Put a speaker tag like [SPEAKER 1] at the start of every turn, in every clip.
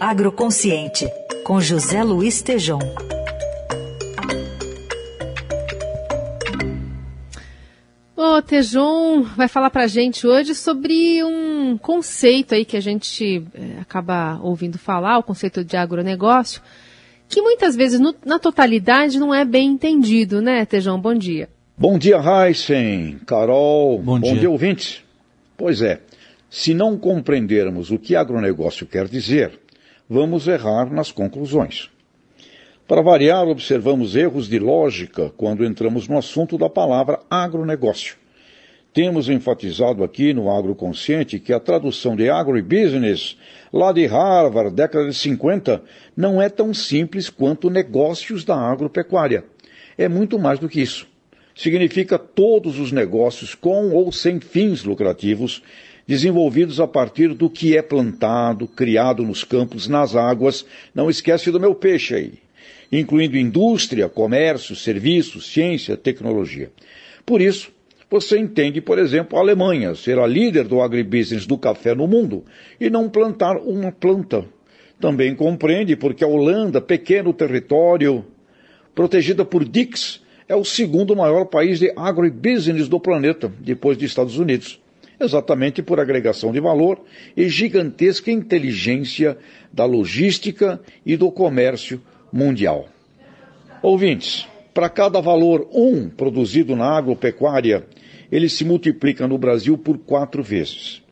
[SPEAKER 1] Agroconsciente, com José Luiz Tejom.
[SPEAKER 2] O Tejon vai falar para a gente hoje sobre um conceito aí que a gente é, acaba ouvindo falar, o conceito de agronegócio, que muitas vezes no, na totalidade não é bem entendido, né, Tejão? Bom dia.
[SPEAKER 3] Bom dia, Heisen, Carol, bom, bom dia. dia, ouvintes. Pois é, se não compreendermos o que agronegócio quer dizer, vamos errar nas conclusões. Para variar, observamos erros de lógica quando entramos no assunto da palavra agronegócio. Temos enfatizado aqui no Agroconsciente que a tradução de agribusiness, lá de Harvard, década de 50, não é tão simples quanto negócios da agropecuária. É muito mais do que isso. Significa todos os negócios com ou sem fins lucrativos desenvolvidos a partir do que é plantado, criado nos campos, nas águas. Não esquece do meu peixe aí. Incluindo indústria, comércio, serviços, ciência, tecnologia. Por isso, você entende, por exemplo, a Alemanha ser a líder do agribusiness do café no mundo e não plantar uma planta. Também compreende porque a Holanda, pequeno território, protegida por Dix, é o segundo maior país de agribusiness do planeta, depois dos Estados Unidos exatamente por agregação de valor e gigantesca inteligência da logística e do comércio mundial. Ouvintes, para cada valor um produzido na agropecuária, ele se multiplica no Brasil por quatro vezes.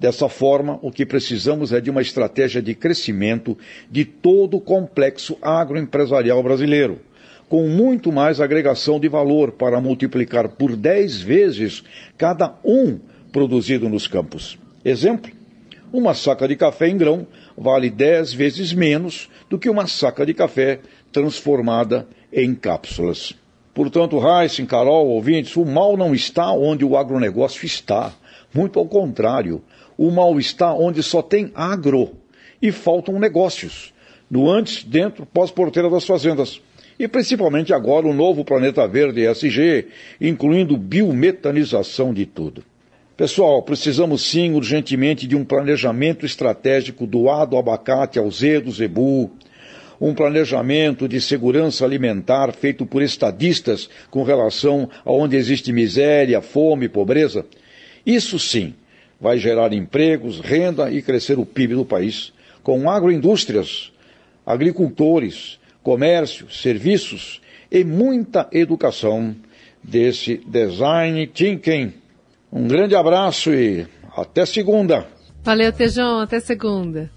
[SPEAKER 3] Dessa forma, o que precisamos é de uma estratégia de crescimento de todo o complexo agroempresarial brasileiro, com muito mais agregação de valor para multiplicar por dez vezes cada um produzido nos campos. Exemplo: uma saca de café em grão vale 10 vezes menos do que uma saca de café transformada em cápsulas. Portanto, Heisen, Carol, ouvintes, o mal não está onde o agronegócio está. Muito ao contrário, o mal está onde só tem agro e faltam negócios. No antes, dentro, pós-porteira das fazendas. E principalmente agora o novo Planeta Verde ESG, incluindo biometanização de tudo. Pessoal, precisamos sim urgentemente de um planejamento estratégico doado ao abacate, ao zedo, zebu, um planejamento de segurança alimentar feito por estadistas com relação a onde existe miséria, fome, pobreza. Isso sim vai gerar empregos, renda e crescer o PIB do país, com agroindústrias, agricultores, comércio, serviços e muita educação desse design thinking um grande abraço e até segunda.
[SPEAKER 2] Valeu, Tejão. Até segunda.